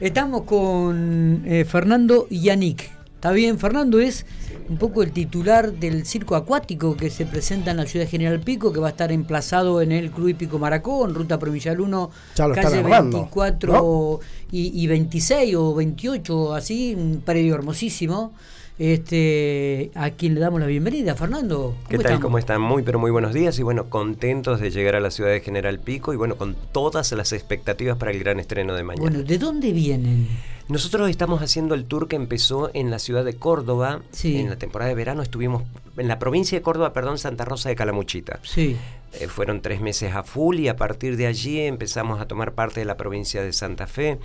Estamos con eh, Fernando Yannick. ¿Está bien? Fernando es un poco el titular del circo acuático que se presenta en la ciudad de General Pico, que va a estar emplazado en el Club Pico Maracó, en Ruta Provincial 1, calle 24 y, y 26 o 28, así, un predio hermosísimo este, a quien le damos la bienvenida, Fernando. ¿Qué tal? ¿Cómo están? Muy, pero muy buenos días y bueno, contentos de llegar a la ciudad de General Pico y bueno, con todas las expectativas para el gran estreno de mañana. Bueno, ¿de dónde vienen? Nosotros estamos haciendo el tour que empezó en la ciudad de Córdoba. Sí. En la temporada de verano estuvimos en la provincia de Córdoba, perdón, Santa Rosa de Calamuchita. Sí. Eh, fueron tres meses a full y a partir de allí empezamos a tomar parte de la provincia de Santa Fe,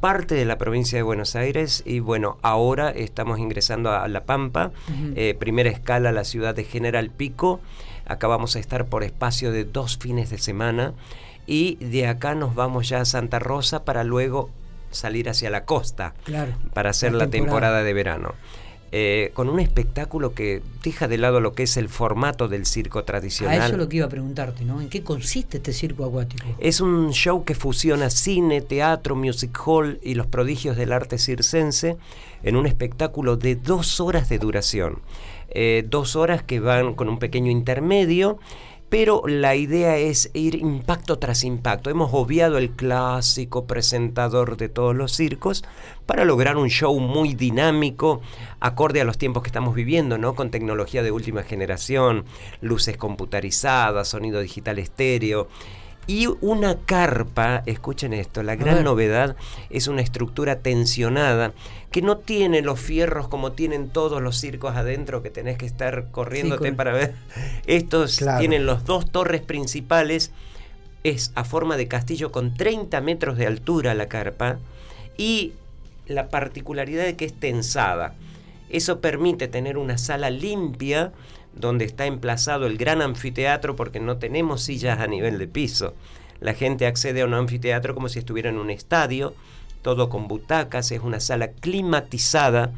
parte de la provincia de Buenos Aires y bueno, ahora estamos ingresando a La Pampa, eh, primera escala la ciudad de General Pico, acá vamos a estar por espacio de dos fines de semana y de acá nos vamos ya a Santa Rosa para luego salir hacia la costa para hacer la temporada de verano. Eh, con un espectáculo que deja de lado lo que es el formato del circo tradicional. A eso es lo que iba a preguntarte, ¿no? ¿En qué consiste este circo acuático? Es un show que fusiona cine, teatro, music hall y los prodigios del arte circense en un espectáculo de dos horas de duración. Eh, dos horas que van con un pequeño intermedio pero la idea es ir impacto tras impacto. Hemos obviado el clásico presentador de todos los circos para lograr un show muy dinámico, acorde a los tiempos que estamos viviendo, ¿no? Con tecnología de última generación, luces computarizadas, sonido digital estéreo. Y una carpa, escuchen esto, la gran novedad es una estructura tensionada que no tiene los fierros como tienen todos los circos adentro que tenés que estar corriéndote para ver. Estos tienen los dos torres principales, es a forma de castillo con 30 metros de altura la carpa y la particularidad de que es tensada. Eso permite tener una sala limpia donde está emplazado el gran anfiteatro porque no tenemos sillas a nivel de piso. La gente accede a un anfiteatro como si estuviera en un estadio, todo con butacas, es una sala climatizada,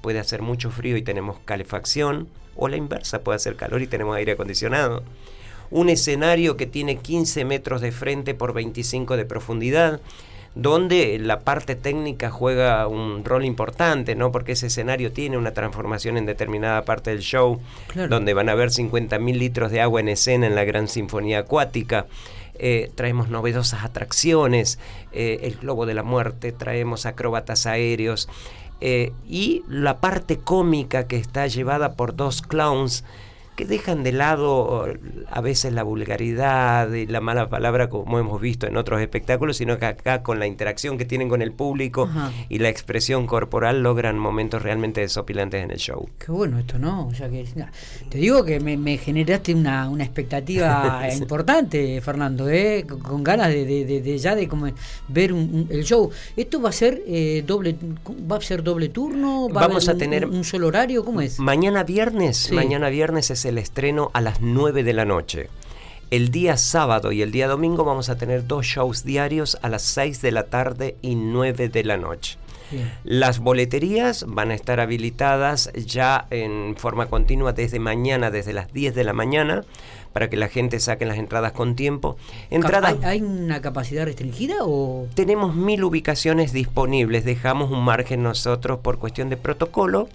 puede hacer mucho frío y tenemos calefacción, o la inversa, puede hacer calor y tenemos aire acondicionado. Un escenario que tiene 15 metros de frente por 25 de profundidad, donde la parte técnica juega un rol importante, ¿no? Porque ese escenario tiene una transformación en determinada parte del show, donde van a haber 50.000 litros de agua en escena en la gran sinfonía acuática. Eh, traemos novedosas atracciones, eh, el globo de la muerte, traemos acróbatas aéreos eh, y la parte cómica que está llevada por dos clowns que dejan de lado a veces la vulgaridad y la mala palabra como hemos visto en otros espectáculos, sino que acá con la interacción que tienen con el público y la expresión corporal logran momentos realmente desopilantes en el show. Qué bueno esto, ¿no? O sea que te digo que me, generaste una, expectativa importante, Fernando, ¿eh? con ganas de, ya de como ver el show. ¿Esto va a ser eh, doble va a ser doble turno? ¿Va Vamos a, tener un, solo horario? ¿Cómo es? Mañana viernes, mañana viernes es el estreno a las 9 de la noche. El día sábado y el día domingo vamos a tener dos shows diarios a las 6 de la tarde y 9 de la noche. Las boleterías van a estar habilitadas ya en forma continua desde mañana, desde las 10 de la mañana, para que la gente saque las entradas con tiempo. Entradas, ¿Hay, una capacidad restringida o...? Tenemos mil ubicaciones disponibles, dejamos un margen nosotros por cuestión de protocolo.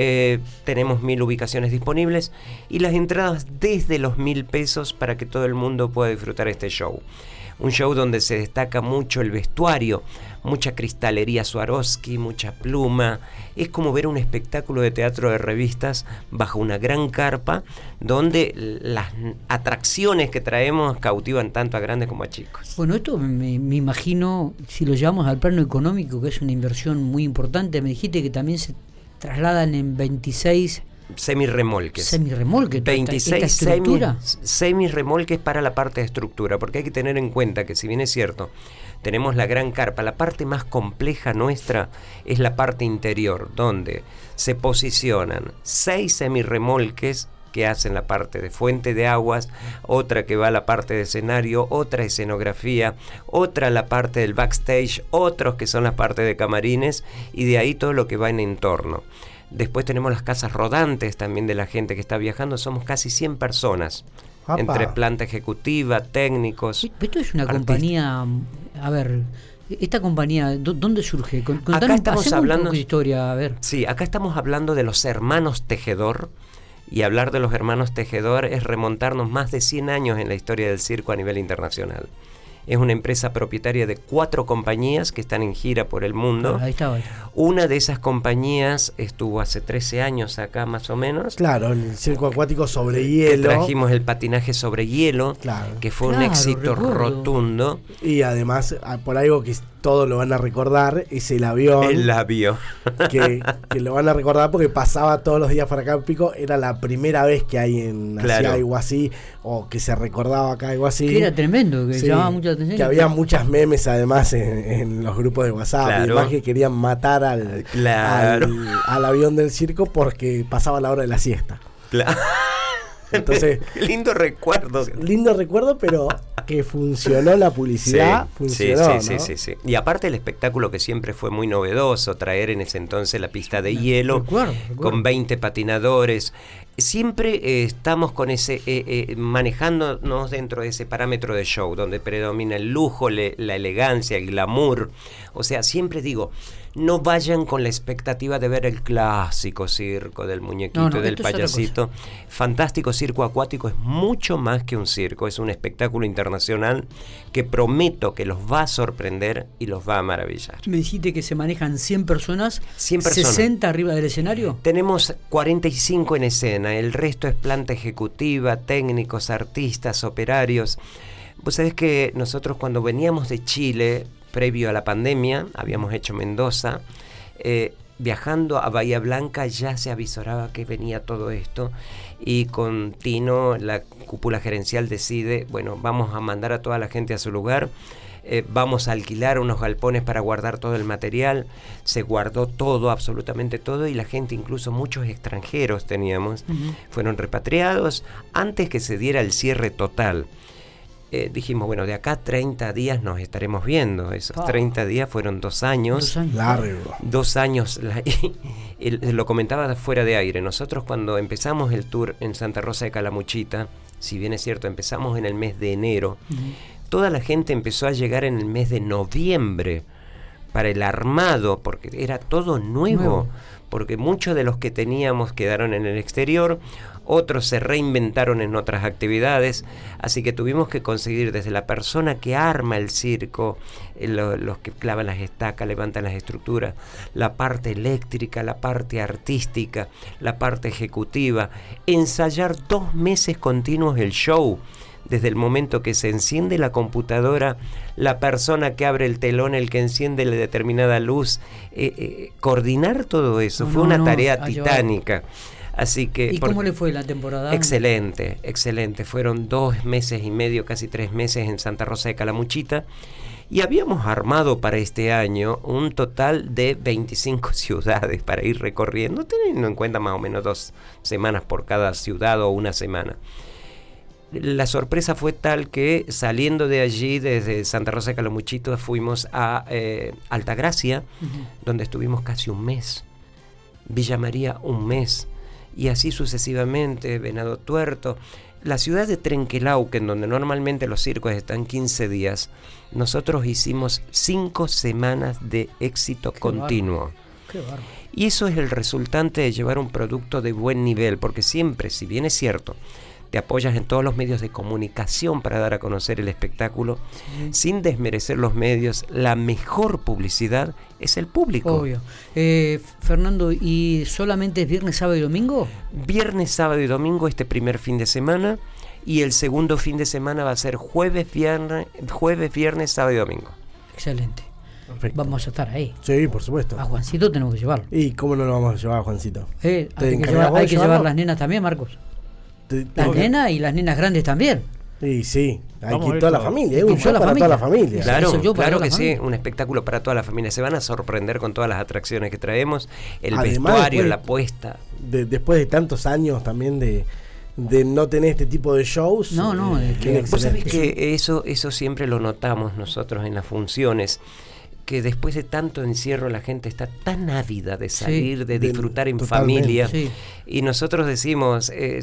Eh, tenemos mil ubicaciones disponibles y las entradas desde los mil pesos para que todo el mundo pueda disfrutar este show un show donde se destaca mucho el vestuario, mucha cristalería Swarovski, mucha pluma. Es como ver un espectáculo de teatro de revistas bajo una gran carpa donde las atracciones que traemos cautivan tanto a grandes como a chicos. Bueno, esto me, me imagino, si lo llevamos al plano económico, que es una inversión muy importante, me dijiste que también se trasladan en 26 semirremolques. Semirremolques, 26 semirremolques para la parte de estructura, porque hay que tener en cuenta que si bien es cierto, tenemos la gran carpa, la parte más compleja nuestra es la parte interior, donde se posicionan seis semirremolques que hacen la parte de fuente de aguas, otra que va a la parte de escenario, otra escenografía, otra la parte del backstage, otros que son las partes de camarines y de ahí todo lo que va en entorno. Después tenemos las casas rodantes también de la gente que está viajando. Somos casi 100 personas. Entre planta ejecutiva, técnicos. Esto es una compañía, a ver, Esta compañía, ¿dónde surge? acá estamos hablando de historia, a ver. Sí, acá estamos hablando de los hermanos Tejedor. Y hablar de los hermanos Tejedor es remontarnos más de 100 años en la historia del circo a nivel internacional. Es una empresa propietaria de cuatro compañías que están en gira por el mundo. ahí está, Una de esas compañías estuvo hace 13 años acá más o menos. Claro, el circo acuático sobre hielo. trajimos el patinaje sobre hielo, que fue un éxito rotundo. Y además, ah, por algo que todos lo van a recordar, es el avión. El avión. Que, lo van a recordar porque pasaba todos los días para acá en Pico. Era la primera vez que hay en algo así, o que se recordaba acá algo así. Que era tremendo, que llamaba mucha atención. Que había muchas memes además en, los grupos de WhatsApp. Además que querían matar al, al, avión del circo porque pasaba la hora de la siesta. Claro. Entonces, lindo recuerdo. Lindo recuerdo, pero que funcionó la publicidad, sí, funcionó. Sí, sí, sí, Y aparte el espectáculo que siempre fue muy novedoso, traer en ese entonces la pista de hielo con 20 patinadores. Siempre eh, estamos con ese, eh, eh, manejándonos dentro de ese parámetro de show, donde predomina el lujo, la elegancia, el glamour. O sea, siempre digo, no vayan con la expectativa de ver el clásico circo del muñequito y del payasito. Fantástico Circo Acuático es mucho más que un circo, es un espectáculo internacional que prometo que los va a sorprender y los va a maravillar. ¿Me dijiste que se manejan 100 personas? 100 personas. ¿60 arriba del escenario? Tenemos 45 en escena, el resto es planta ejecutiva, técnicos, artistas, operarios. Vos sabés que nosotros cuando veníamos de Chile, previo a la pandemia, habíamos hecho Mendoza, eh, viajando a Bahía Blanca ya se avisoraba que venía todo esto y con Tino la cúpula gerencial decide, bueno, vamos a mandar a toda la gente a su lugar. Eh, vamos a alquilar unos galpones para guardar todo el material. Se guardó todo, absolutamente todo, y la gente, incluso muchos extranjeros teníamos, fueron repatriados antes que se diera el cierre total. Eh, dijimos, bueno, de acá 30 días nos estaremos viendo. Esos 30 días fueron dos años. Dos años. Largo. Dos años. lo comentaba fuera de aire. Nosotros cuando empezamos el tour en Santa Rosa de Calamuchita, si bien es cierto, empezamos en el mes de enero, toda la gente empezó a llegar en el mes de noviembre para el armado, porque era todo nuevo. porque muchos de los que teníamos quedaron en el exterior, otros se reinventaron en otras actividades, así que tuvimos que conseguir desde la persona que arma el circo, eh, los que clavan las estacas, levantan las estructuras, la parte eléctrica, la parte artística, la parte ejecutiva, ensayar dos meses continuos el show desde el momento que se enciende la computadora, la persona que abre el telón, el que enciende la determinada luz, eh, eh, coordinar todo eso fue una tarea titánica. Así que, ¿Y cómo le fue la temporada? Excelente, excelente. Fueron dos meses y medio, casi tres meses en Santa Rosa de Calamuchita. Y habíamos armado para este año un total de 25 ciudades para ir recorriendo, teniendo en cuenta más o menos dos semanas por cada ciudad o una semana. La sorpresa fue tal que saliendo de allí, desde Santa Rosa de Calamuchita, fuimos a eh, Altagracia, donde estuvimos casi un mes. Villa María, un mes y así sucesivamente, Venado Tuerto. La ciudad de Trenquelauquen, donde normalmente los circos están 15 días, nosotros hicimos 5 semanas de éxito continuo. y eso es el resultante de llevar un producto de buen nivel, porque siempre, si bien es cierto, te apoyas en todos los medios de comunicación para dar a conocer el espectáculo, sin desmerecer los medios, la mejor publicidad es el público. Obvio. Eh, Fernando, ¿y solamente es viernes, sábado y domingo? Viernes, sábado y domingo este primer fin de semana y el segundo fin de semana va a ser jueves, viernes, jueves, viernes, sábado y domingo. Excelente. Vamos a estar ahí. Sí, por supuesto. A Juancito tenemos que llevarlo. ¿Y cómo no lo vamos a llevar a Juancito? Eh, hay que, llevar, hay que llevar las nenas también, Marcos las nenas y las nenas grandes también. Sí, sí, hay que ir toda la familia, un show para toda la familia. Claro, claro que sí, un espectáculo para toda la familia. Se van a sorprender con todas las atracciones que traemos, el vestuario, la puesta. después de tantos años también de, no tener este tipo de shows. No, no, eh, que, vos sabés que eso, eso siempre lo notamos nosotros en las funciones que después de tanto encierro la gente está tan ávida de salir, de disfrutar en familia. Y nosotros decimos, eh,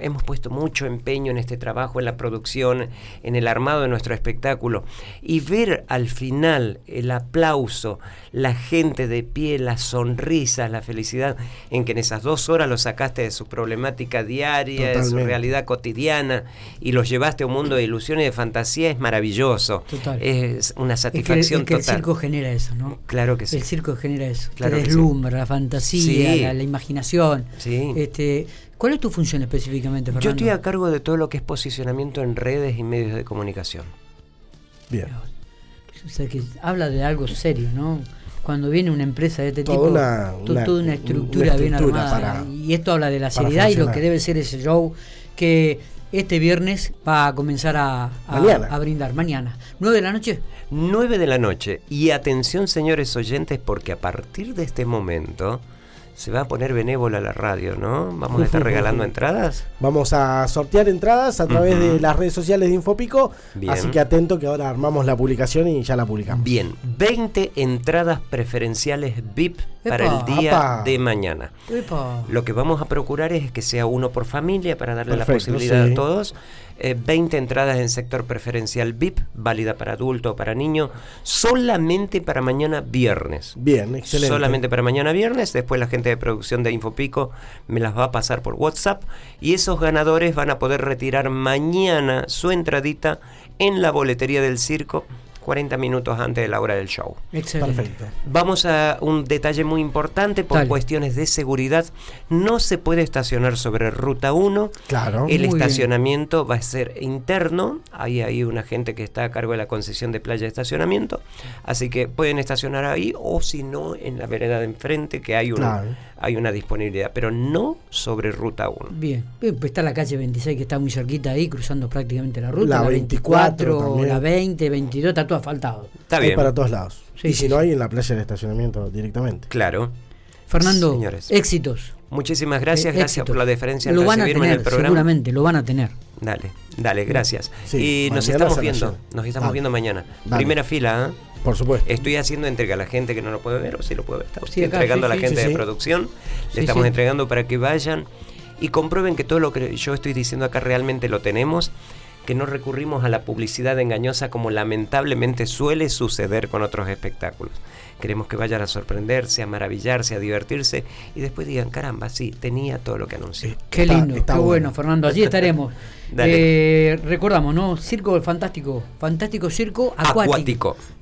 hemos puesto mucho empeño en este trabajo, en la producción, en el armado de nuestro espectáculo. Y ver al final el aplauso, la gente de pie, las sonrisas, la felicidad, en que en esas dos horas lo sacaste de su problemática diaria, de su realidad cotidiana, y los llevaste a un mundo de ilusiones y de fantasía, es maravilloso. Es una satisfacción total genera eso, ¿no? Claro que sí. El circo genera eso. Claro te deslumbra, la fantasía, la, imaginación. Sí. Este, ¿Cuál es tu función específicamente, Fernando? Yo estoy a cargo de todo lo que es posicionamiento en redes y medios de comunicación. Bien. O sea, que habla de algo serio, ¿no? Cuando viene una empresa de este tipo, toda una estructura, bien armada. y esto habla de la seriedad y lo que debe ser ese show que este viernes va a comenzar a, a, brindar. Mañana. ¿9 de la noche? 9 de la noche. Y atención, señores oyentes, porque a partir de este momento se va a poner benévola la radio, ¿no? Vamos a estar regalando entradas. Vamos a sortear entradas a través de las redes sociales de Infopico. Así que atento que ahora armamos la publicación y ya la publicamos. Bien, 20 entradas preferenciales VIP para el día de mañana. Lo que vamos a procurar es que sea uno por familia para darle la posibilidad a todos. 20 eh, entradas en sector preferencial VIP, válida para adulto o para niño, solamente para mañana viernes. Bien, excelente. Solamente para mañana viernes, después la gente de producción de Infopico me las va a pasar por WhatsApp y esos ganadores van a poder retirar mañana su entradita en la boletería del circo 40 minutos antes de la hora del show. Excelente. Perfecto. Vamos a un detalle muy importante por cuestiones de seguridad. No se puede estacionar sobre ruta 1. Claro. El estacionamiento va a ser interno. Hay ahí una gente que está a cargo de la concesión de playa de estacionamiento. Así que pueden estacionar ahí o si no en la vereda de enfrente que hay una, hay una disponibilidad, pero no sobre ruta 1. Bien. Pues está la calle 26 que está muy cerquita ahí, cruzando prácticamente la ruta. La, 24, la 20, 22, está todo faltado. Está bien. para todos lados. y si no hay en la playa de estacionamiento directamente. Claro. Fernando, Señores. éxitos. Muchísimas gracias, eh, gracias por la deferencia lo van a tener, en el programa. Seguramente, lo van a tener. Dale, dale, gracias. y nos estamos viendo, nos estamos viendo mañana. Primera fila, ¿eh? Por supuesto. Estoy haciendo entrega a la gente que no lo puede ver o si lo puede ver. Estoy entregando a la gente de producción. Le estamos entregando para que vayan y comprueben que todo lo que yo estoy diciendo acá realmente lo tenemos que no recurrimos a la publicidad engañosa como lamentablemente suele suceder con otros espectáculos. Queremos que vayan a sorprenderse, a maravillarse, a divertirse y después digan, caramba, sí, tenía todo lo que anuncié. Qué lindo, qué bueno. Fernando. Allí estaremos. Eh, recordamos, ¿no? Circo Fantástico, Fantástico Circo Acuático.